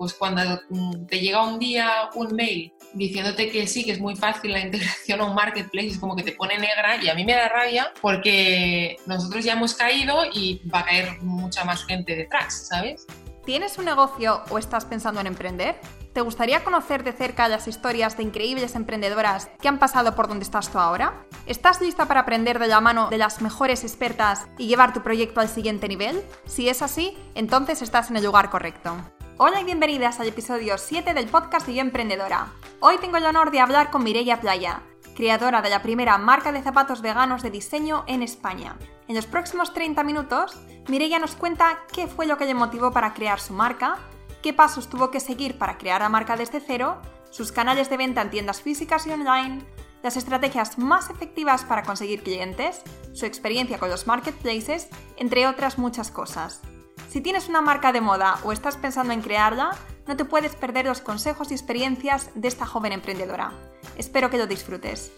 pues cuando mm, te llega un día un mail diciéndote que sí, que es muy fácil la integración a un marketplace, es como que te pone negra y a mí me da rabia porque nosotros ya hemos caído y va a caer mucha más gente detrás, ¿sabes? ¿Tienes un negocio o estás pensando en emprender? ¿Te gustaría conocer de cerca las historias de increíbles emprendedoras que han pasado por donde estás tú ahora? ¿Estás lista para aprender de la mano de las mejores expertas y llevar tu proyecto al siguiente nivel? Si es así, entonces estás en el lugar correcto. Hola y bienvenidas al episodio 7 del podcast de Yo Emprendedora. Hoy tengo el honor de hablar con Mireia Playa, creadora de la primera marca de zapatos veganos de diseño en España. En los próximos 30 minutos, Mireia nos cuenta qué fue lo que le motivó para crear su marca, qué pasos tuvo que seguir para crear la marca desde cero, sus canales de venta en tiendas físicas y online, las estrategias más efectivas para conseguir clientes, su experiencia con los marketplaces, entre otras muchas cosas. Si tienes una marca de moda o estás pensando en crearla, no te puedes perder los consejos y experiencias de esta joven emprendedora. Espero que lo disfrutes.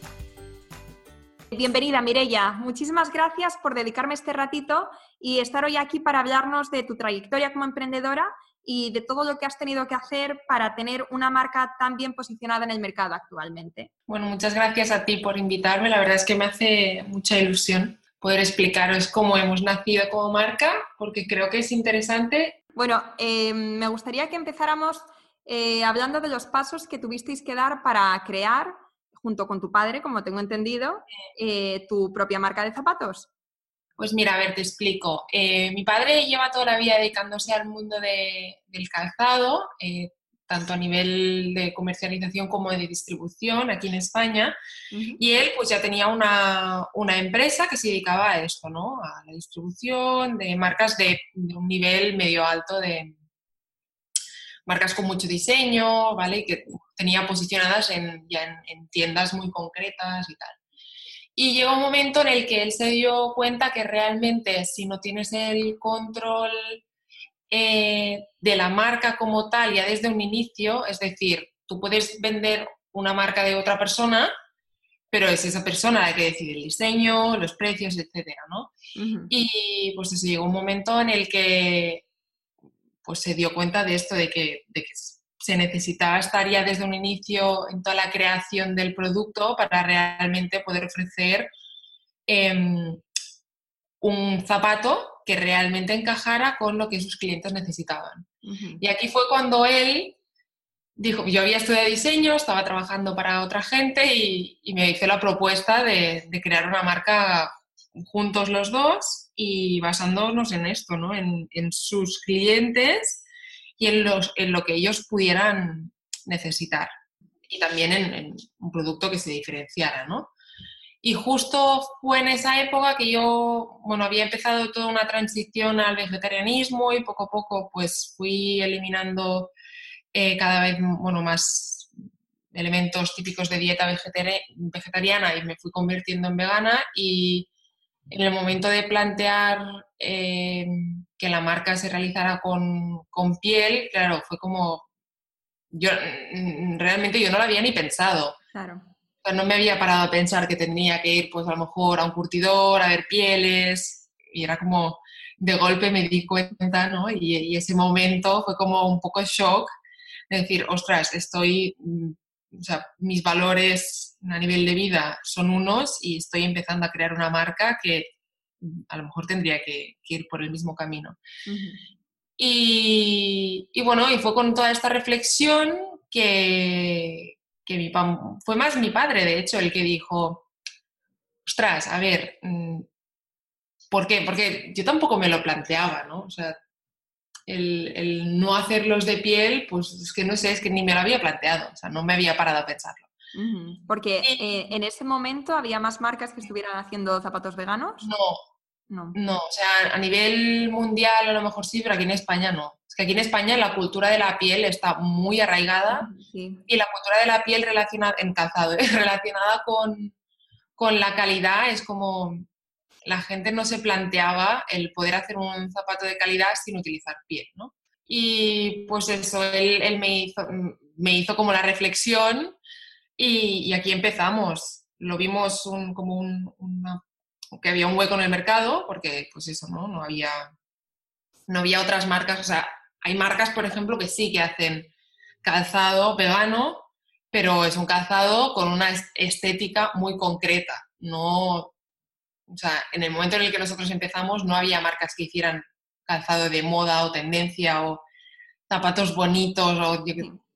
Bienvenida Mirella, muchísimas gracias por dedicarme este ratito y estar hoy aquí para hablarnos de tu trayectoria como emprendedora y de todo lo que has tenido que hacer para tener una marca tan bien posicionada en el mercado actualmente. Bueno, muchas gracias a ti por invitarme. La verdad es que me hace mucha ilusión poder explicaros cómo hemos nacido como marca, porque creo que es interesante. Bueno, eh, me gustaría que empezáramos eh, hablando de los pasos que tuvisteis que dar para crear, junto con tu padre, como tengo entendido, eh, tu propia marca de zapatos. Pues mira, a ver, te explico. Eh, mi padre lleva toda la vida dedicándose al mundo del calzado, tanto a nivel de comercialización como de distribución aquí en España. Y él pues ya tenía una, empresa que se dedicaba a esto, ¿no? A la distribución de marcas de, un nivel medio alto de marcas con mucho diseño, ¿vale? Que tenía posicionadas en, ya en tiendas muy concretas y tal. Y llegó un momento en el que él se dio cuenta que realmente si no tienes el control eh, de la marca como tal ya desde un inicio, es decir, tú puedes vender una marca de otra persona, pero es esa persona la que decide el diseño, los precios, etcétera, ¿no? Y pues eso, llegó un momento en el que pues se dio cuenta de esto, de que, de que se necesitaba estar ya desde un inicio en toda la creación del producto para realmente poder ofrecer em, un zapato que realmente encajara con lo que sus clientes necesitaban. Y aquí fue cuando él dijo, yo había estudiado diseño, estaba trabajando para otra gente y, me hizo la propuesta de, crear una marca juntos los dos y basándonos en esto, ¿no? en, en sus clientes y en, los, en lo que ellos pudieran necesitar. Y también en, un producto que se diferenciara, ¿no? Y justo fue en esa época que yo, bueno, había empezado toda una transición al vegetarianismo y poco a poco pues fui eliminando eh, cada vez, bueno, más elementos típicos de dieta vegetariana y me fui convirtiendo en vegana y en el momento de plantear eh, que la marca se realizara con, piel, claro, fue como, yo mm, realmente yo no lo había ni pensado. Claro. No me había parado a pensar que tendría que ir, pues a lo mejor a un curtidor, a ver pieles, y era como, de golpe me di cuenta, ¿no? Y, y ese momento fue como un poco shock de decir, ostras, estoy mm, o sea, mis valores a nivel de vida son unos y estoy empezando a crear una marca que mm, a lo mejor tendría que, ir por el mismo camino. y, bueno, y fue con toda esta reflexión que, que mi, fue más mi padre, de hecho, el que dijo, ostras, a ver, mm, ¿por qué? Porque yo tampoco me lo planteaba, ¿no? O sea, el, no hacerlos de piel, pues es que no sé, es que ni me lo había planteado, o sea, no me había parado a pensarlo. Porque eh, en ese momento había más marcas que estuvieran haciendo zapatos veganos. No, no, no, o sea, a nivel mundial a lo mejor sí, pero aquí en España no. Es que aquí en España la cultura de la piel está muy arraigada y la cultura de la piel relacionada, en calzado, relacionada con, con la calidad es como la gente no se planteaba el poder hacer un zapato de calidad sin utilizar piel, ¿no? Y pues eso, él, me, hizo, me hizo como la reflexión y, aquí empezamos. Lo vimos como un, que había un hueco en el mercado, porque pues eso, ¿no? No había, no había otras marcas, o sea, Hay marcas, por ejemplo, que sí que hacen calzado vegano, pero es un calzado con una estética muy concreta. No, o sea, en el momento en el que nosotros empezamos no había marcas que hicieran calzado de moda o tendencia o zapatos bonitos o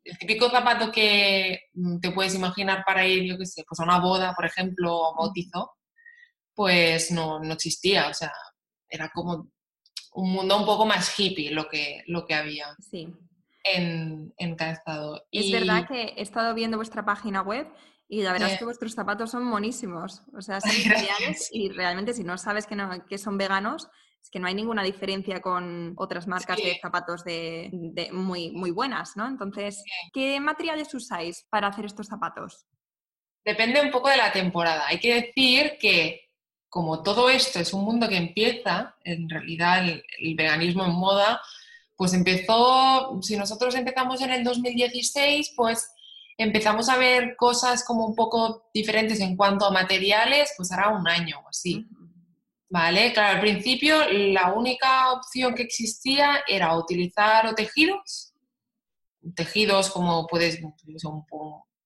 el típico zapato que mm, te puedes imaginar para ir, yo qué sé, pues a una boda, por ejemplo, o bautizo, pues no, no existía. O sea, era como un mundo un poco más hippie lo que, lo que había sí. en, en calzado. Es verdad que he estado viendo vuestra página web y la verdad es que vuestros zapatos son monísimos. O sea, son geniales y realmente si no sabes que, no, que son veganos, es que no hay ninguna diferencia con otras marcas de zapatos de, muy, muy buenas, ¿no? Entonces, ¿qué materiales usáis para hacer estos zapatos? Depende un poco de la temporada. Hay que decir que como todo esto es un mundo que empieza, en realidad el, el veganismo en moda, pues empezó, si nosotros empezamos en el 2016, pues empezamos a ver cosas como un poco diferentes en cuanto a materiales, pues hará un año o así. Vale, claro, al principio la única opción que existía era utilizar tejidos, tejidos como puedes, un,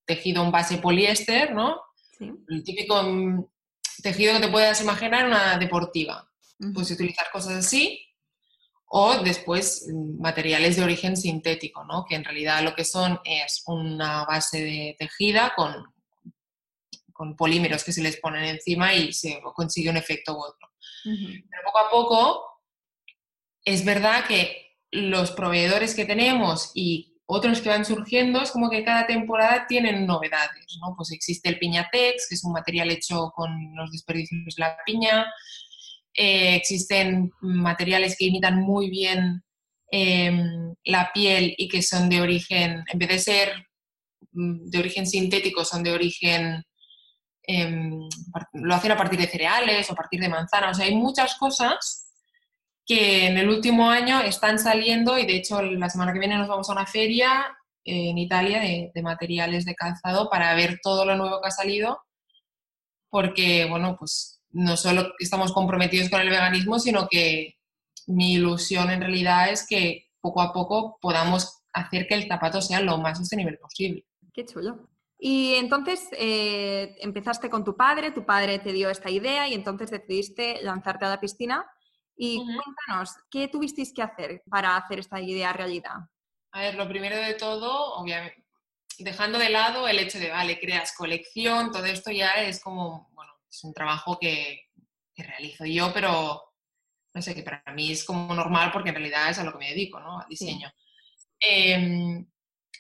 tejido en base poliéster, ¿no? El típico mm, tejido que te puedas imaginar una deportiva. Puedes utilizar cosas así o después mm, materiales de origen sintético, ¿no? que en realidad lo que son es una base de tejida con, con polímeros que se les ponen encima y se consigue un efecto u otro. Pero poco a poco es verdad que los proveedores que tenemos y otros que van surgiendo es como que cada temporada tienen novedades, ¿no? Pues existe el Piñatex, que es un material hecho con los desperdicios de la piña, eh, existen materiales que imitan muy bien em, la piel y que son de origen, en vez de ser mm, de origen sintético, son de origen, em, lo hacen a partir de cereales o a partir de manzanas. O sea, hay muchas cosas que en el último año están saliendo y de hecho la semana que viene nos vamos a una feria en Italia de, de materiales de calzado para ver todo lo nuevo que ha salido porque, bueno, pues no solo estamos comprometidos con el veganismo, sino que mi ilusión en realidad es que poco a poco podamos hacer que el zapato sea lo más sostenible posible. Qué chulo. Y entonces eh, empezaste con tu padre, tu padre te dio esta idea y entonces decidiste lanzarte a la piscina. Y cuéntanos, ¿qué tuvisteis que hacer para hacer esta idea realidad? A ver, lo primero de todo, obviamente, dejando de lado el hecho de, vale, creas colección, todo esto ya es como, bueno, es un trabajo que, realizo yo, pero no sé, que para mí es como normal porque en realidad es a lo que me dedico, ¿no? Al diseño. Em,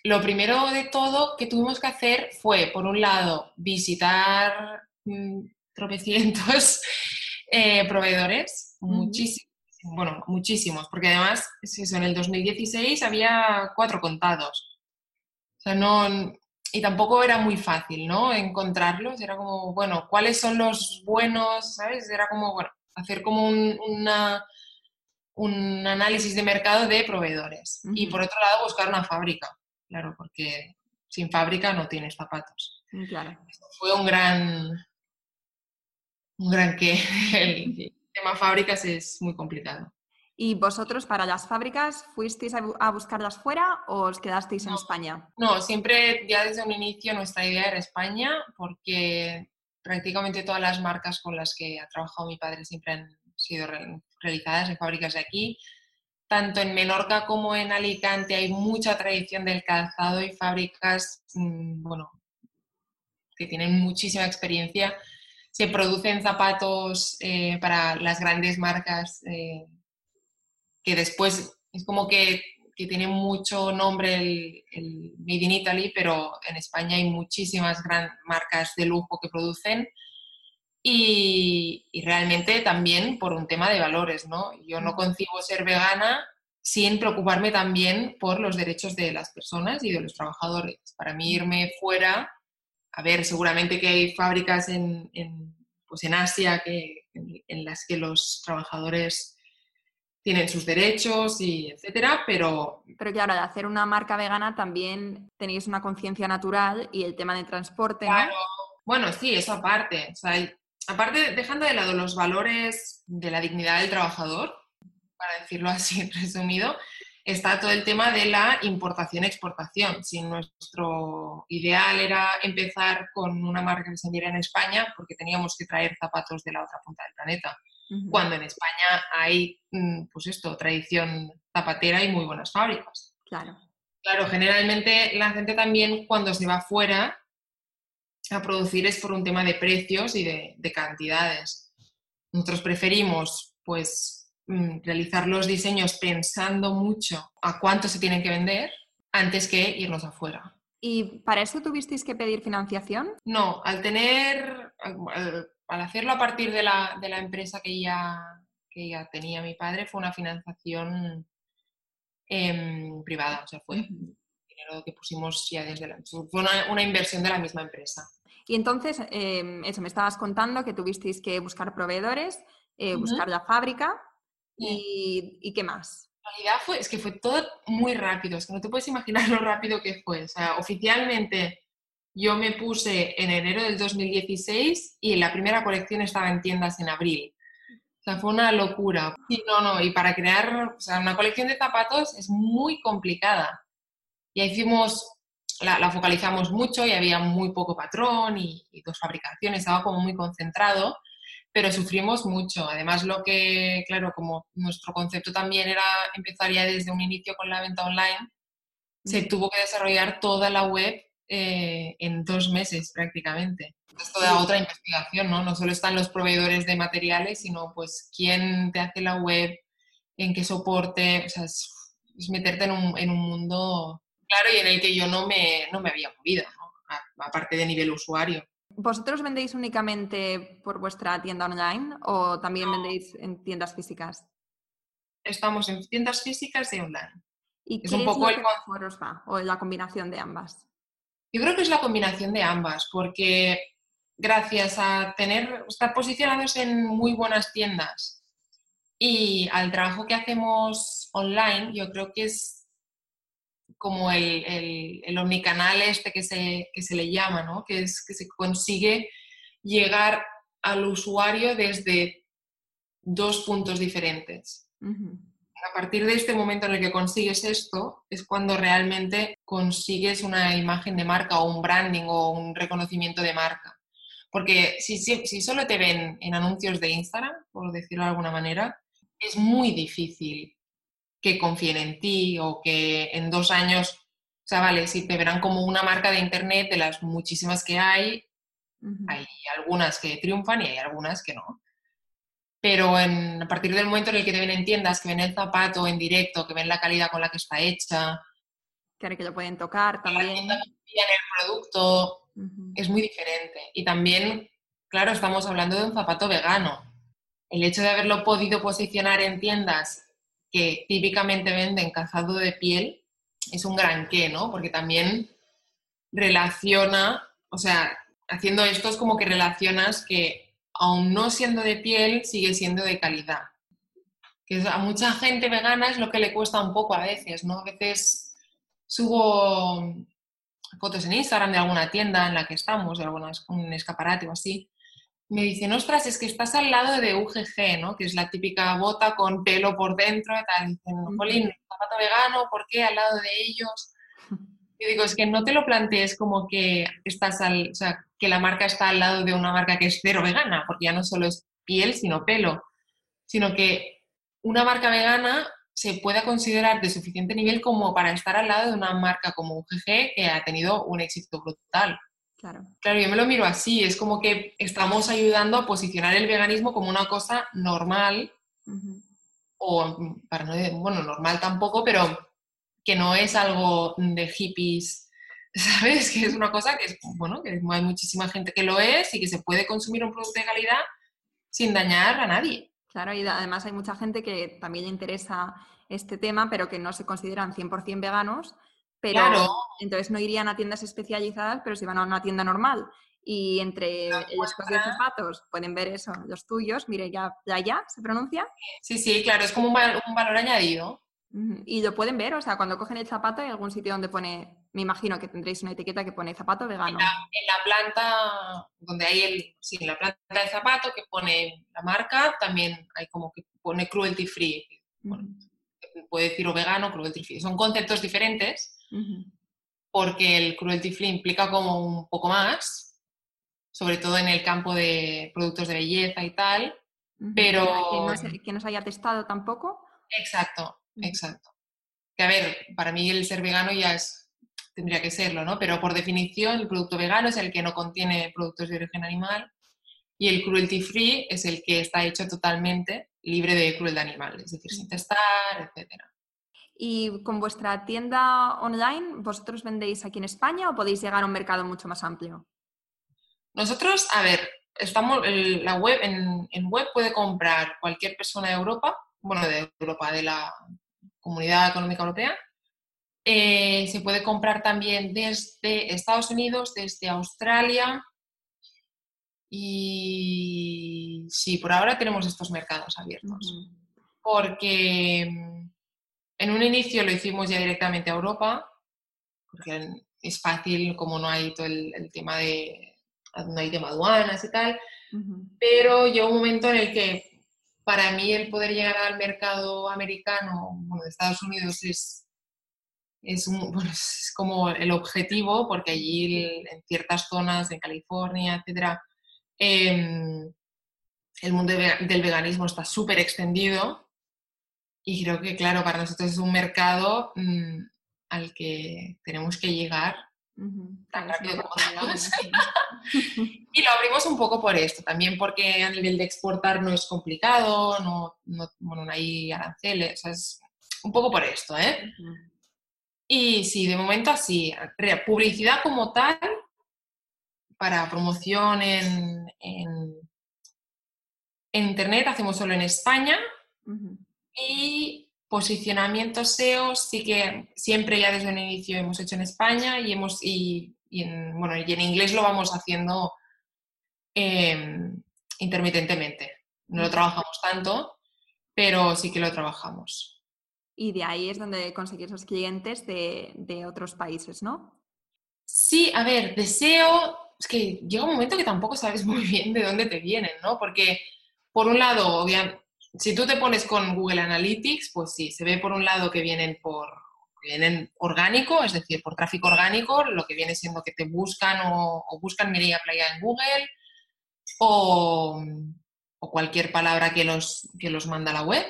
lo primero de todo que tuvimos que hacer fue, por un lado, visitar mm, tropecientos eh, proveedores, muchísimos, bueno, muchísimos, porque además, eso, en el 2016 había cuatro contados. O sea, no, y tampoco era muy fácil, ¿no? Encontrarlos, era como, bueno, ¿cuáles son los buenos? ¿Sabes? Era como, bueno, hacer como un, una, un análisis de mercado de proveedores. Y por otro lado, buscar una fábrica, claro, porque sin fábrica no tienes zapatos. Mm, claro. Fue un gran, un gran que el tema fábricas es muy complicado. ¿Y vosotros para las fábricas fuisteis a, buscarlas fuera o os quedasteis en España? No, siempre ya desde un inicio nuestra idea era España porque prácticamente todas las marcas con las que ha trabajado mi padre siempre han sido realizadas en fábricas de aquí. Tanto en Menorca como en Alicante hay mucha tradición del calzado y fábricas, mm, bueno, que tienen muchísima experiencia. Se producen zapatos eh, para las grandes marcas. Eh, que después es como que, que tiene mucho nombre el, el, Made in Italy, pero en España hay muchísimas gran, marcas de lujo que producen y, y, realmente también por un tema de valores, ¿no? Yo no concibo ser vegana sin preocuparme también por los derechos de las personas y de los trabajadores. Para mí irme fuera, a ver, seguramente que hay fábricas en, en pues en Asia que, en, en las que los trabajadores tienen sus derechos y etcétera, pero... Pero claro, de hacer una marca vegana también tenéis una conciencia natural y el tema de transporte, claro. Bueno, sí, eso aparte. O sea, aparte, dejando de lado los valores de la dignidad del trabajador, para decirlo así resumido, está todo el tema de la importación-exportación. Si nuestro ideal era empezar con una marca que se vendiera en España, porque teníamos que traer zapatos de la otra punta del planeta, cuando en España hay, mm, pues esto, tradición zapatera y muy buenas fábricas. Claro. Claro, generalmente la gente también cuando se va fuera a producir es por un tema de precios y de, de cantidades. Nosotros preferimos, pues, realizar los diseños pensando mucho a cuánto se tienen que vender antes que irnos afuera. ¿Y para eso tuvisteis que pedir financiación? No, al tener, al, hacerlo a partir de la, de la empresa que ya, que ya tenía mi padre, fue una financiación em, privada, o sea, fue dinero que pusimos ya desde la... Fue una, inversión de la misma empresa. Y entonces, em, eso, me estabas contando que tuvisteis que buscar proveedores, eh, buscar la fábrica. ¿Y, qué más? En realidad fue, es que fue todo muy rápido, es que no te puedes imaginar lo rápido que fue. O sea, oficialmente yo me puse en enero del 2016 y la primera colección estaba en tiendas en abril. O sea, fue una locura. Y no, no, y para crear o sea, una colección de zapatos es muy complicada. Y hicimos, la, focalizamos mucho y había muy poco patrón y, y dos fabricaciones, estaba como muy concentrado pero sufrimos mucho. Además, lo que, claro, como nuestro concepto también era empezar ya desde un inicio con la venta online, se tuvo que desarrollar toda la web eh, en dos meses prácticamente. Es toda otra investigación, ¿no? No solo están los proveedores de materiales, sino pues quién te hace la web, en qué soporte, o sea, es, meterte en un, en un, mundo claro y en el que yo no me, no me había movido, ¿no? aparte de nivel usuario. ¿Vosotros vendéis únicamente por vuestra tienda online o también vendéis en tiendas físicas? Estamos en tiendas físicas y online. ¿Y es un poco el mejor os va? ¿O la combinación de ambas? Yo creo que es la combinación de ambas, porque gracias a tener, estar posicionados en muy buenas tiendas y al trabajo que hacemos online, yo creo que es como el, el, omnicanal este que se, que se le llama, ¿no? que es que se consigue llegar al usuario desde dos puntos diferentes. A partir de este momento en el que consigues esto, es cuando realmente consigues una imagen de marca o un branding o un reconocimiento de marca. Porque si, si, si solo te ven en anuncios de Instagram, por decirlo de alguna manera, es muy difícil que confíen en ti o que en dos años, o sea, vale, si te verán como una marca de Internet de las muchísimas que hay, hay algunas que triunfan y hay algunas que no. Pero a partir del momento en el que te ven en tiendas, que ven el zapato en directo, que ven la calidad con la que está hecha, que que lo pueden tocar también. en el producto, es muy diferente. Y también, claro, estamos hablando de un zapato vegano. El hecho de haberlo podido posicionar en tiendas que típicamente venden calzado de piel es un gran qué, ¿no? Porque también relaciona, o sea, haciendo esto es como que relacionas que aún no siendo de piel, sigue siendo de calidad. Que a mucha gente vegana es lo que le cuesta un poco a veces, ¿no? A veces subo fotos en Instagram de alguna tienda en la que estamos, de un escaparate o así, me dicen, ostras, es que estás al lado de UGG, ¿no? Que es la típica bota con pelo por dentro y tal. Dicen, Jolín, zapato vegano, ¿por qué al lado de ellos? Yo digo, es que no te lo plantees como que estás al, o sea, que la marca está al lado de una marca que es cero vegana, porque ya no solo es piel, sino pelo, sino que una marca vegana se pueda considerar de suficiente nivel como para estar al lado de una marca como UGG que ha tenido un éxito brutal. Claro. Claro, yo me lo miro así, es como que estamos ayudando a posicionar el veganismo como una cosa normal, o para no, bueno, normal tampoco, pero que no es algo de hippies, ¿sabes? Que es una cosa que, es, bueno, que hay muchísima gente que lo es y que se puede consumir un producto de calidad sin dañar a nadie. Claro, y además hay mucha gente que también le interesa este tema, pero que no se consideran 100% veganos pero entonces no irían a tiendas especializadas, pero si van a una tienda normal y entre estos 10 zapatos pueden ver eso, los tuyos, mire, ya, ya, ya, ¿se pronuncia? Sí, sí, claro, es como un, valor añadido. Y lo pueden ver, o sea, cuando cogen el zapato hay algún sitio donde pone, me imagino que tendréis una etiqueta que pone zapato vegano. En la, planta, donde hay el, sí, en la planta del zapato que pone la marca, también hay como que pone cruelty free. puede decir o vegano, cruelty free. Son conceptos diferentes porque el cruelty free implica como un poco más, sobre todo en el campo de productos de belleza y tal, pero... Que no, se haya testado tampoco. Exacto, exacto. Que a ver, para mí el ser vegano ya es tendría que serlo, ¿no? Pero por definición el producto vegano es el que no contiene productos de origen animal y el cruelty free es el que está hecho totalmente libre de crueldad animal, es decir, sin testar, etcétera. ¿Y con vuestra tienda online, vosotros vendéis aquí en España o podéis llegar a un mercado mucho más amplio? Nosotros, a ver, estamos la web en, web puede comprar cualquier persona de Europa, bueno, de Europa, de la Comunidad Económica Europea. Eh, se puede comprar también desde Estados Unidos, desde Australia. Y sí, por ahora tenemos estos mercados abiertos. Porque en un inicio lo hicimos ya directamente a Europa, porque es fácil, como no hay todo el, tema de, no hay de aduanas y tal, pero llegó un momento en el que para mí el poder llegar al mercado americano, bueno, de Estados Unidos es, es, es como el objetivo, porque allí en ciertas zonas, en California, etcétera, em, el mundo del veganismo está súper extendido y creo que, claro, para nosotros es un mercado mm, al que tenemos que llegar tan rápido como y lo abrimos un poco por esto, también porque a nivel de exportar no es complicado, no, no, hay aranceles, es un poco por esto, ¿eh? Y sí, de momento así, publicidad como tal, para promoción en, en, Internet hacemos solo en España. Y posicionamiento SEO sí que siempre ya desde el inicio hemos hecho en España y, hemos, y, en, bueno, y en inglés lo vamos haciendo em, intermitentemente. No lo trabajamos tanto, pero sí que lo trabajamos. Y de ahí es donde conseguís los clientes de, de otros países, ¿no? Sí, a ver, de SEO, es que llega un momento que tampoco sabes muy bien de dónde te vienen, ¿no? Porque, por un lado, obviamente, si tú te pones con Google Analytics, pues sí, se ve por un lado que vienen por vienen orgánico, es decir, por tráfico orgánico, lo que viene siendo que te buscan o, buscan Mireia Playa en Google o, cualquier palabra que los, que los manda a la web,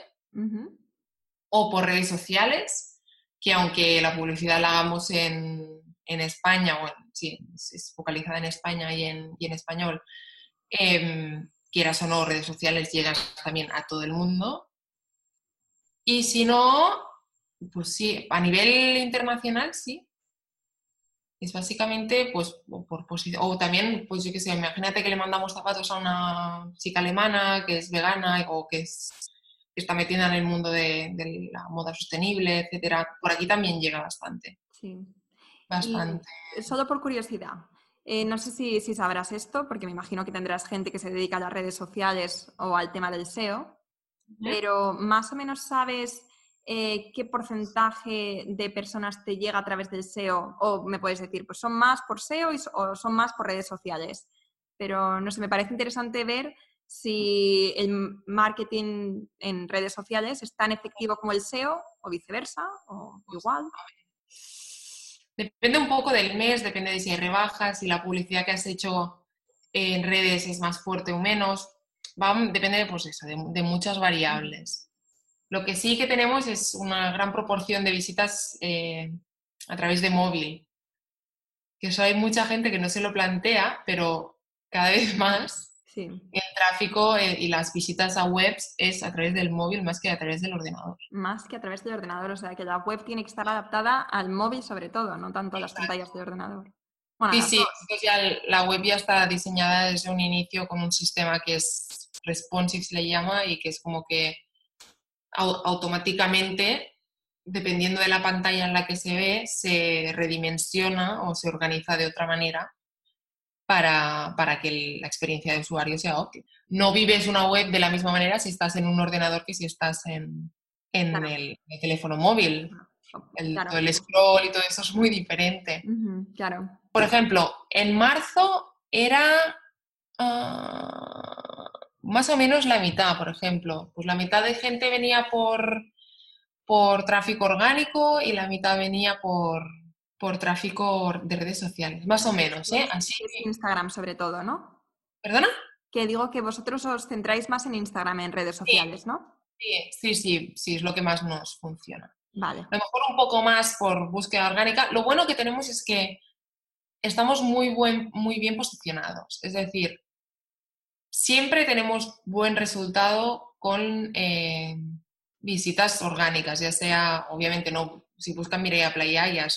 o por redes sociales, que aunque la publicidad la hagamos en, España, o sí, es focalizada en España y en, y en español, eh, quieras o no, redes sociales llegas también a todo el mundo. Y si no, pues sí, a nivel internacional sí. Es básicamente, pues, por posición. O también, pues yo qué sé, imagínate que le mandamos zapatos a una chica alemana que es vegana o que, es, está metida en el mundo de, la moda sostenible, etcétera. Por aquí también llega bastante. Sí. Bastante. solo por curiosidad, eh, no sé si, sabrás esto, porque me imagino que tendrás gente que se dedica a las redes sociales o al tema del SEO, pero más o menos sabes eh, qué porcentaje de personas te llega a través del SEO, o me puedes decir, pues son más por SEO o son más por redes sociales. Pero no sé, me parece interesante ver si el marketing en redes sociales es tan efectivo como el SEO o viceversa, o pues, igual. Depende un poco del mes, depende de si hay rebajas, si la publicidad que has hecho en redes es más fuerte o menos. Va, depende pues eso, de, muchas variables. Lo que sí que tenemos es una gran proporción de visitas eh, a través de móvil. Que eso hay mucha gente que no se lo plantea, pero cada vez más el tráfico y las visitas a webs es a través del móvil más que a través del ordenador. Más que a través del ordenador, o sea que la web tiene que estar adaptada al móvil sobre todo, no tanto a las pantallas de ordenador. sí, sí, la web ya está diseñada desde un inicio con un sistema que es responsive, se le llama, y que es como que automáticamente, dependiendo de la pantalla en la que se ve, se redimensiona o se organiza de otra manera para, que la experiencia de usuario sea óptima. No vives una web de la misma manera si estás en un ordenador que si estás en, el, teléfono móvil. El, Todo el scroll y todo eso es muy diferente. claro. Por ejemplo, en marzo era ah, más o menos la mitad, por ejemplo. Pues la mitad de gente venía por, por tráfico orgánico y la mitad venía por, por tráfico de redes sociales, más o menos, ¿eh? Así es Instagram sobre todo, ¿no? ¿Perdona? Que digo que vosotros os centráis más en Instagram, en redes sociales, ¿no? Sí, sí, sí, sí, es lo que más nos funciona. Vale. A lo mejor un poco más por búsqueda orgánica. Lo bueno que tenemos es que estamos muy, buen, muy bien posicionados. Es decir, siempre tenemos buen resultado con eh, visitas orgánicas, ya sea, obviamente, no, si buscan Mireia Playa, ya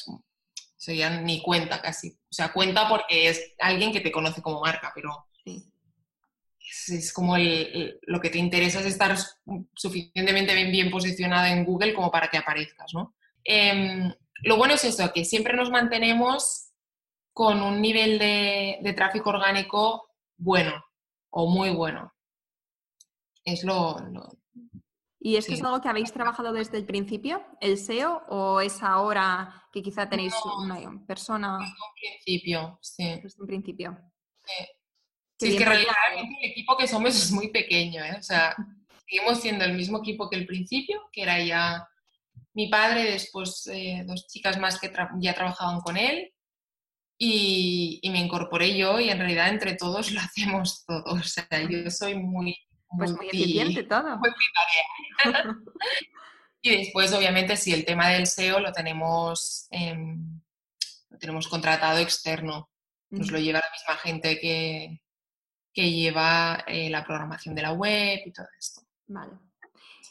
se ya ni cuenta casi. O sea, cuenta porque es alguien que te conoce como marca, pero es, como lo que te interesa es estar suficientemente bien, bien posicionada en Google como para que aparezcas, ¿no? Em, lo bueno es eso, que siempre nos mantenemos con un nivel de, tráfico orgánico bueno o muy bueno. Es lo... ¿Y es que es algo que habéis trabajado desde el principio, el SEO, o es ahora que quizá tenéis una persona? Desde un principio, sí. Desde un principio. Sí. Sí, es que realmente el equipo que somos es muy pequeño, ¿eh? O sea, seguimos siendo el mismo equipo que el principio, que era ya mi padre, después eh, dos chicas más que ya trabajaban con él y, me incorporé yo y en realidad entre todos lo hacemos todo. O sea, yo soy muy... Pues muy eficiente todo. y después, obviamente, sí, el tema del SEO lo tenemos, lo tenemos contratado externo. Nos lo lleva la misma gente que, que lleva eh, la programación de la web y todo esto. Vale.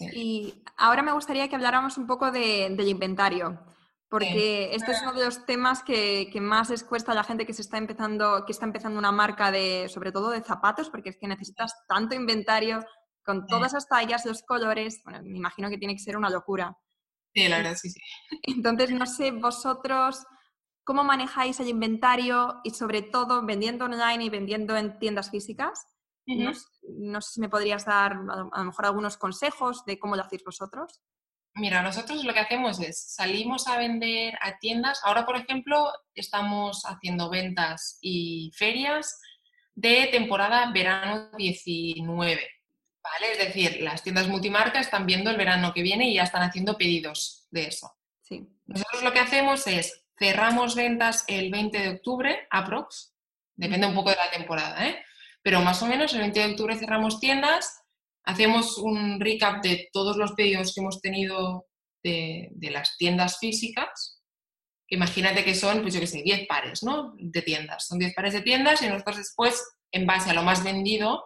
Y ahora me gustaría que habláramos un poco del inventario, porque este es uno de los temas que, más les cuesta a la gente que se está empezando, que está empezando una marca de, sobre todo de zapatos, porque es que necesitas tanto inventario con todas las tallas, los colores. Bueno, me imagino que tiene que ser una locura. Sí, la verdad, sí, sí. Entonces, no sé, vosotros ¿Cómo manejáis el inventario y sobre todo vendiendo online y vendiendo en tiendas físicas? no, sé si me podrías dar a lo mejor algunos consejos de cómo lo hacéis vosotros. Mira, nosotros lo que hacemos es salimos a vender a tiendas. Ahora, por ejemplo, estamos haciendo ventas y ferias de temporada verano 19. ¿Vale? Es decir, las tiendas multimarca están viendo el verano que viene y ya están haciendo pedidos de eso. Sí. Nosotros lo que hacemos es Cerramos ventas el 20 de octubre, aprox. Depende un poco de la temporada, ¿eh? Pero más o menos el 20 de octubre cerramos tiendas, hacemos un recap de todos los pedidos que hemos tenido de, las tiendas físicas. Imagínate que son, pues yo qué sé, 10 pares, ¿no? De tiendas. Son 10 pares de tiendas y nosotros después, en base a lo más vendido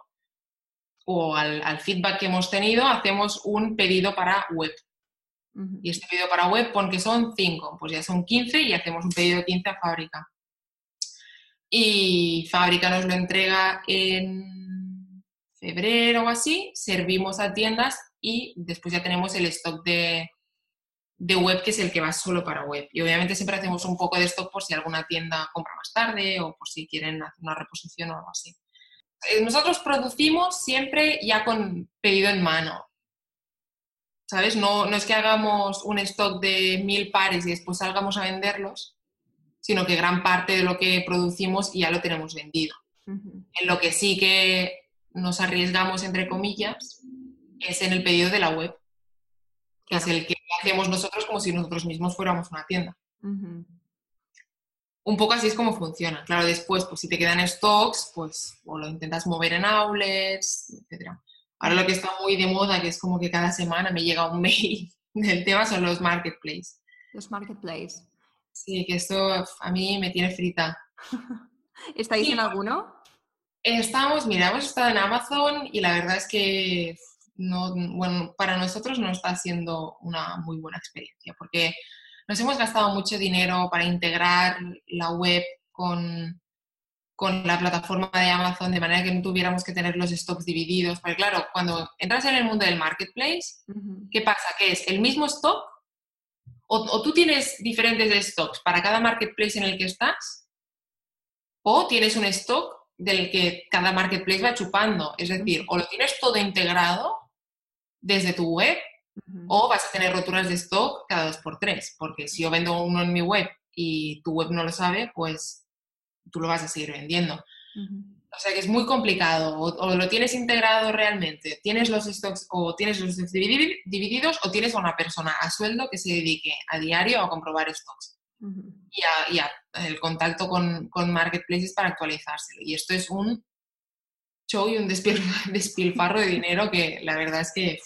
o al, al feedback que hemos tenido, hacemos un pedido para web. Y este pedido para web, pon que son 5, pues ya son 15 y hacemos un pedido de 15 a fábrica. Y fábrica nos lo entrega en febrero o así, servimos a tiendas y después ya tenemos el stock de, de web que es el que va solo para web. Y obviamente siempre hacemos un poco de stock por si alguna tienda compra más tarde o por si quieren hacer una reposición o algo así. Eh, nosotros producimos siempre ya con pedido en mano. ¿sabes? No, no es que hagamos un stock de mil pares y después salgamos a venderlos, sino que gran parte de lo que producimos ya lo tenemos vendido. En lo que sí que nos arriesgamos, entre comillas, es en el pedido de la web, que es el que hacemos nosotros como si nosotros mismos fuéramos una tienda. Un poco así es como funciona. Claro, después, pues si te quedan stocks, pues o lo intentas mover en outlets, etcétera. Ahora lo que está muy de moda, que es como que cada semana me llega un mail del tema, son los marketplaces. Los marketplaces. Sí, que esto a mí me tiene frita. ¿Estáis en alguno? Estamos, mira, hemos estado en Amazon y la verdad es que no, bueno, para nosotros no está siendo una muy buena experiencia porque nos hemos gastado mucho dinero para integrar la web con, con la plataforma de Amazon de manera que no tuviéramos que tener los stocks divididos. Porque claro, cuando entras en el mundo del marketplace, ¿qué pasa? ¿Que es el mismo stock? O, tú tienes diferentes stocks para cada marketplace en el que estás? ¿O tienes un stock del que cada marketplace va chupando? Es decir, o lo tienes todo integrado desde tu web o vas a tener roturas de stock cada dos por tres. Porque si yo vendo uno en mi web y tu web no lo sabe, pues tú lo vas a seguir vendiendo. O sea que es muy complicado. O, lo tienes integrado realmente, tienes los stocks o tienes los stocks divididos o tienes a una persona a sueldo que se dedique a diario a comprobar stocks. Y, a, el contacto con, marketplaces para actualizárselo. Y esto es un show y un despilfarro de dinero que la verdad es que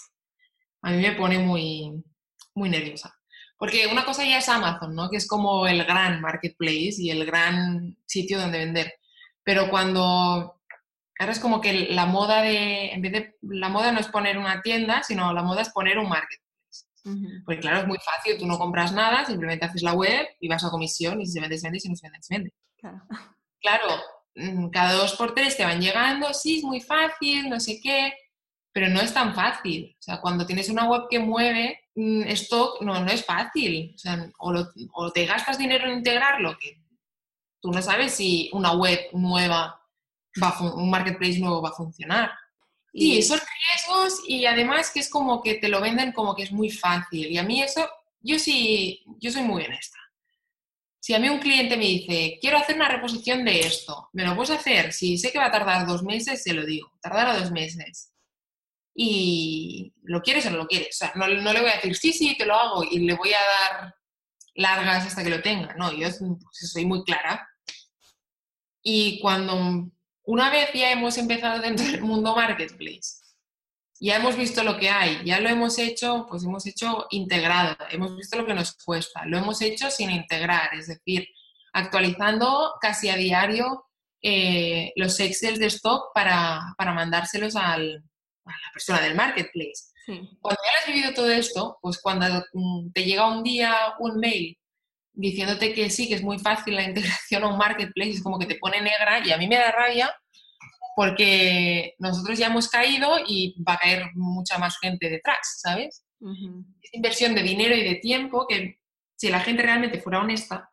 a mí me pone muy, muy nerviosa. Porque una cosa ya es Amazon, ¿no? Que es como el gran marketplace y el gran sitio donde vender. Pero cuando ahora es como que la moda de, en vez de, la moda no es poner una tienda, sino la moda es poner un marketplace. Porque claro, es muy fácil, tú no compras nada, simplemente haces la web y vas a comisión y si se vende, se vende, si no se vende, se vende. Claro. Claro, mm, cada dos por tres te van llegando, sí, es muy fácil, no sé qué, pero no es tan fácil. O sea, cuando tienes una web que mueve mm, stock, no, no es fácil. O, sea, o, te gastas dinero en integrarlo, que tú no sabes si una web nueva, va un marketplace nuevo va a funcionar. Y son riesgos y además que es como que te lo venden como que es muy fácil. Y a mí eso, yo sí, yo soy muy honesta. Si a mí un cliente me dice, quiero hacer una reposición de esto, ¿me lo puedes hacer? Si sé que va a tardar dos meses, se lo digo, tardará dos meses y lo quieres o no lo quieres. O sea, no, le voy a decir, sí, sí, te lo hago y le voy a dar largas hasta que lo tenga. No, yo pues, soy muy clara. Y cuando una vez ya hemos empezado dentro del mundo marketplace, ya hemos visto lo que hay, ya lo hemos hecho, pues hemos hecho integrado, hemos visto lo que nos cuesta, lo hemos hecho sin integrar, es decir, actualizando casi a diario eh, los Excel de stock para, para mandárselos al, a la persona del marketplace. Cuando ya has vivido todo esto, pues cuando te llega un día un mail diciéndote que sí, que es muy fácil la integración a un marketplace, es como que te pone negra y a mí me da rabia porque nosotros ya hemos caído y va a caer mucha más gente detrás, ¿sabes? Es inversión de dinero y de tiempo que si la gente realmente fuera honesta,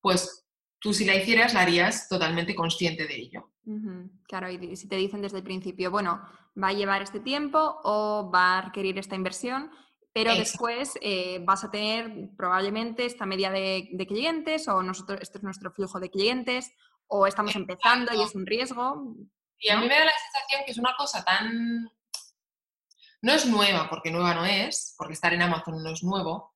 pues tú si la hicieras la harías totalmente consciente de ello. Claro, y si te dicen desde el principio, bueno, va a llevar este tiempo o va a requerir esta inversión, pero después eh, vas a tener probablemente esta media de, clientes o nosotros, este es nuestro flujo de clientes o estamos empezando y es un riesgo. Y a mí me da la sensación que es una cosa tan... No es nueva, porque nueva no es, porque estar en Amazon no es nuevo,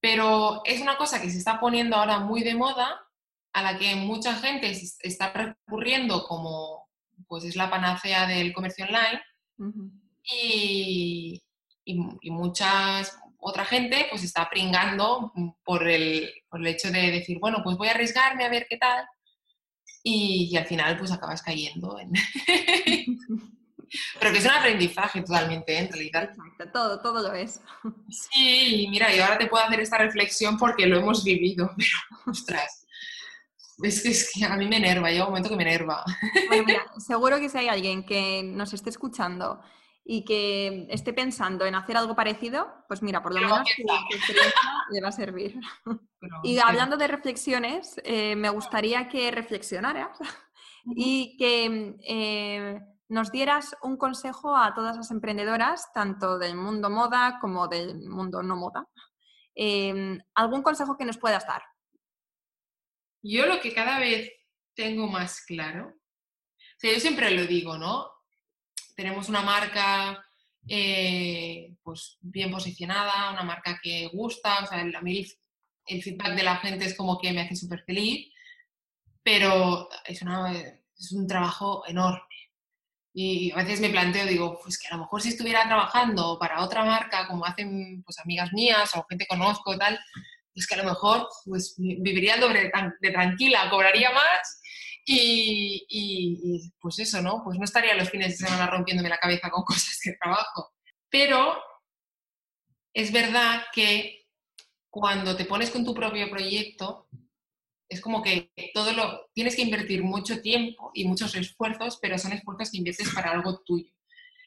pero es una cosa que se está poniendo ahora muy de moda a la que mucha gente está recurriendo como pues es la panacea del comercio online y, y, muchas otra gente pues está pringando por el, por el, hecho de decir, bueno, pues voy a arriesgarme a ver qué tal y, al final pues acabas cayendo en... Pero que es un aprendizaje totalmente, en realidad. todo, todo lo es. Sí, mira, y ahora te puedo hacer esta reflexión porque lo hemos vivido, pero ostras, es que, a mí me enerva, llega un momento que me enerva. seguro que si hay alguien que nos esté escuchando y que esté pensando en hacer algo parecido, pues mira, por lo menos tu, experiencia le va a servir. y hablando de reflexiones, eh, me gustaría que reflexionaras y que eh, nos dieras un consejo a todas las emprendedoras, tanto del mundo moda como del mundo no moda. Eh, ¿Algún consejo que nos puedas dar? Yo lo que cada vez tengo más claro, o sea, yo siempre lo digo, ¿no? Tenemos una marca eh, pues bien posicionada, una marca que gusta, o sea, a mí el, feedback de la gente es como que me hace súper feliz, pero es, es un trabajo enorme. Y a veces me planteo, digo, pues que a lo mejor si estuviera trabajando para otra marca, como hacen pues amigas mías o gente que conozco y tal, es que a lo mejor pues, viviría doble de tranquila, cobraría más y, pues eso, ¿no? Pues no estaría los fines de semana rompiéndome la cabeza con cosas que trabajo. Pero es verdad que cuando te pones con tu propio proyecto, es como que todo lo tienes que invertir mucho tiempo y muchos esfuerzos, pero son esfuerzos que inviertes para algo tuyo.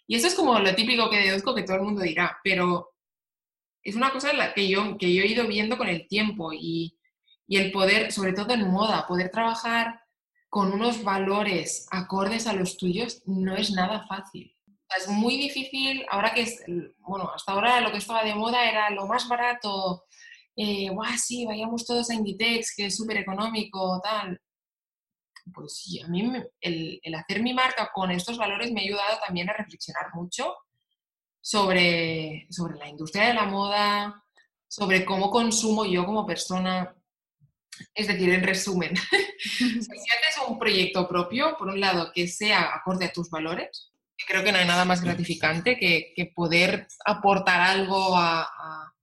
Y eso es como lo típico que deduzco que todo el mundo dirá, pero es una cosa que, yo, que yo he ido viendo con el tiempo y, el poder, sobre todo en moda, poder trabajar con unos valores acordes a los tuyos no es nada fácil. Es muy difícil, ahora que es, bueno, hasta ahora lo que estaba de moda era lo más barato, eh, sí, vayamos todos a Inditex, que es súper económico, tal. pues sí, a mí el, el, hacer mi marca con estos valores me ha ayudado también a reflexionar mucho sobre, sobre la industria de la moda, sobre cómo consumo yo como persona. Es decir, en resumen, si haces un proyecto propio, por un lado, que sea acorde a tus valores, creo que no hay nada más gratificante que, que poder aportar algo a, a,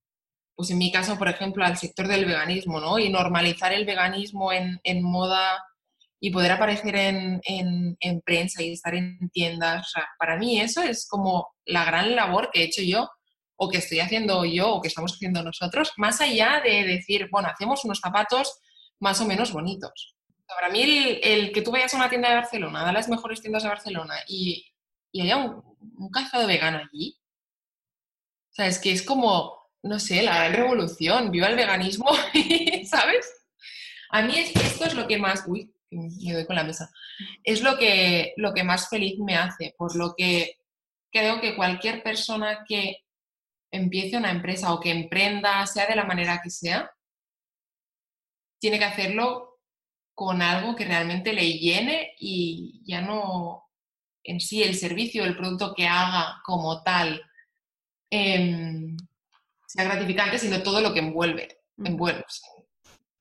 pues en mi caso, por ejemplo, al sector del veganismo, ¿no? Y normalizar el veganismo en, en moda y poder aparecer en, en, prensa y estar en tiendas. para mí eso es como la gran labor que he hecho yo o que estoy haciendo yo o que estamos haciendo nosotros, más allá de decir, bueno, hacemos unos zapatos más o menos bonitos. Para mí el, que tú vayas a una tienda de Barcelona, de las mejores tiendas de Barcelona, y, y haya un, un calzado vegano allí, o sea, es que es como, no sé, la revolución, viva el veganismo, ¿sabes? A mí esto es lo que más, uy, me doy con la mesa, es lo que, lo que más feliz me hace, por lo que creo que cualquier persona que empiece una empresa o que emprenda, sea de la manera que sea, tiene que hacerlo con algo que realmente le llene y ya no en sí el servicio, el producto que haga como tal eh, sea gratificante, sino todo lo que envuelve. envuelve.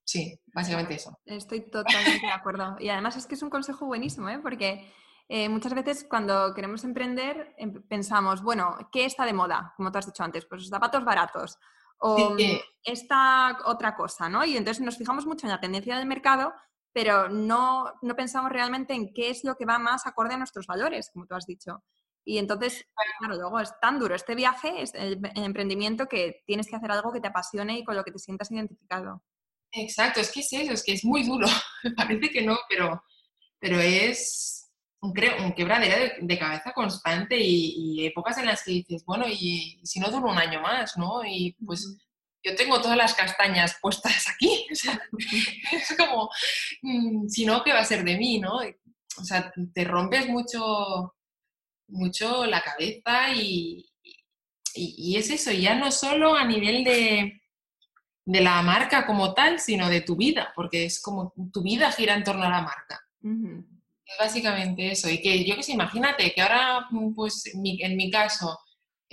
Sí, básicamente eso. Estoy totalmente de acuerdo. Y además es que es un consejo buenísimo, ¿eh? porque eh, muchas veces cuando queremos emprender em, pensamos, bueno, ¿qué está de moda? Como tú has dicho antes, pues los zapatos baratos o esta otra cosa, ¿no? Y entonces nos fijamos mucho en la tendencia del mercado, pero no, no pensamos realmente en qué es lo que va más acorde a nuestros valores, como tú has dicho. Y entonces, claro, luego es tan duro este viaje, es el, emprendimiento, que tienes que hacer algo que te apasione y con lo que te sientas identificado. Exacto, es que es eso, es que es muy duro. Parece que no, pero, pero es, un, un quebradero de, cabeza constante y, épocas en las que dices, bueno, y, si no dura un año más, ¿no? Y pues yo tengo todas las castañas puestas aquí. es como, mm, si no, ¿qué va a ser de mí, no? O sea, te rompes mucho, mucho la cabeza y, y, es eso, ya no solo a nivel de, de, la marca como tal, sino de tu vida, porque es como tu vida gira en torno a la marca. Es básicamente eso. Y que yo que sé, imagínate que ahora, pues en mi caso,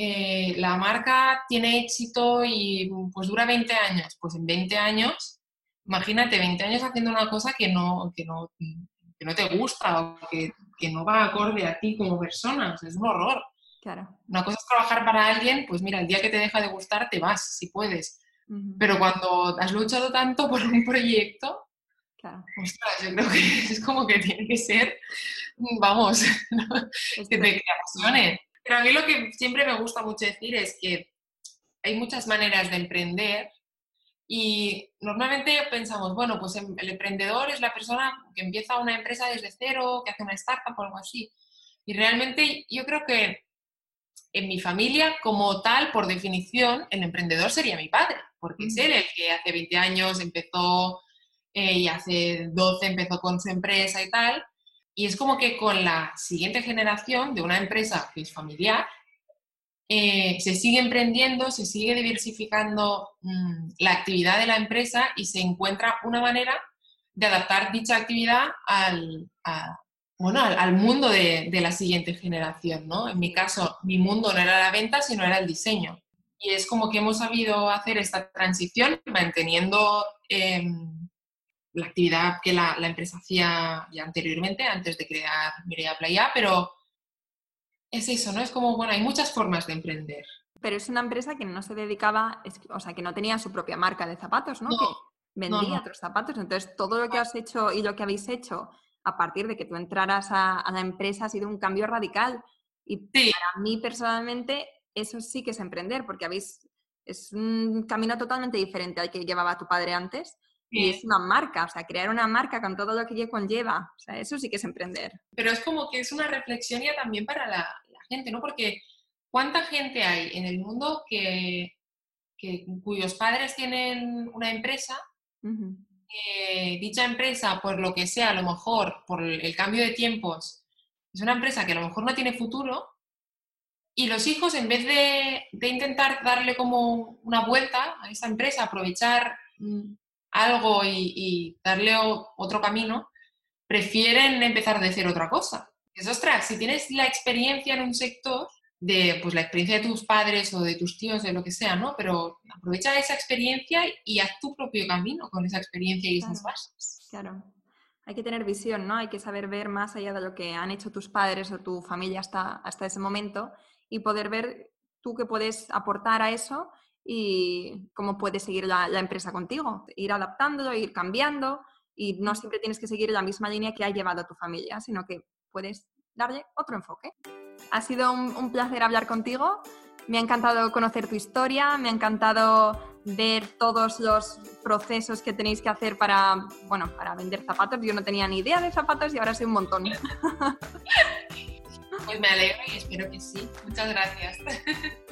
eh, la marca tiene éxito y pues dura 20 años. Pues en 20 años, imagínate 20 años haciendo una cosa que no, que no, que no te gusta o que, que, no va acorde a ti como persona. es un horror. Claro. Una cosa es trabajar para alguien, pues mira, el día que te deja de gustar te vas, si puedes. Pero cuando has luchado tanto por un proyecto, Ostras, yo creo que es como que tiene que ser, vamos, que te apasione. Pero a mí lo que siempre me gusta mucho decir es que hay muchas maneras de emprender y normalmente pensamos, bueno, pues em, el emprendedor es la persona que empieza una empresa desde cero, que hace una startup o algo así. Y realmente yo creo que en mi familia, como tal, por definición, el emprendedor sería mi padre, porque es él el que hace 20 años empezó eh, y hace 12 empezó con su empresa y tal. Y es como que con la siguiente generación de una empresa que es familiar, eh, se sigue emprendiendo, se sigue diversificando mm, la actividad de la empresa y se encuentra una manera de adaptar dicha actividad al, bueno, al, mundo de, de, la siguiente generación. ¿no? En mi caso, mi mundo no era la venta, sino era el diseño. Y es como que hemos sabido hacer esta transición manteniendo eh, la actividad que la, empresa hacía ya anteriormente, antes de crear Mireia Playa, pero es eso, ¿no? Es como, bueno, hay muchas formas de emprender. Pero es una empresa que no se dedicaba, o sea, que no tenía su propia marca de zapatos, ¿no? que vendía otros zapatos. Entonces, todo lo que has hecho y lo que habéis hecho a partir de que tú entraras a, la empresa ha sido un cambio radical. Y para mí personalmente, eso sí que es emprender, porque habéis, es un camino totalmente diferente al que llevaba tu padre antes y es una marca, o sea, crear una marca con todo lo que conlleva, o sea, eso sí que es emprender. Pero es como que es una reflexión ya también para la, gente, ¿no? Porque ¿cuánta gente hay en el mundo que, cuyos padres tienen una empresa? dicha empresa, por lo que sea, a lo mejor por el cambio de tiempos, es una empresa que a lo mejor no tiene futuro y los hijos, en vez de, de intentar darle como una vuelta a esa empresa, aprovechar mm, algo y, darle otro camino, prefieren empezar de hacer otra cosa. Es, ostras, si tienes la experiencia en un sector, de pues la experiencia de tus padres o de tus tíos, de lo que sea, ¿no? Pero aprovecha esa experiencia y haz tu propio camino con esa experiencia y esas bases. Claro. Hay que tener visión, ¿no? Hay que saber ver más allá de lo que han hecho tus padres o tu familia hasta, hasta ese momento y poder ver tú qué puedes aportar a eso y cómo puede seguir la, la, empresa contigo. Ir adaptándolo, ir cambiando y no siempre tienes que seguir la misma línea que ha llevado tu familia, sino que puedes darle otro enfoque. Ha sido un, placer hablar contigo. Me ha encantado conocer tu historia, me ha encantado ver todos los procesos que tenéis que hacer para, bueno, para vender zapatos. Yo no tenía ni idea de zapatos y ahora sé un montón. Pues me alegro y espero que sí. Muchas gracias.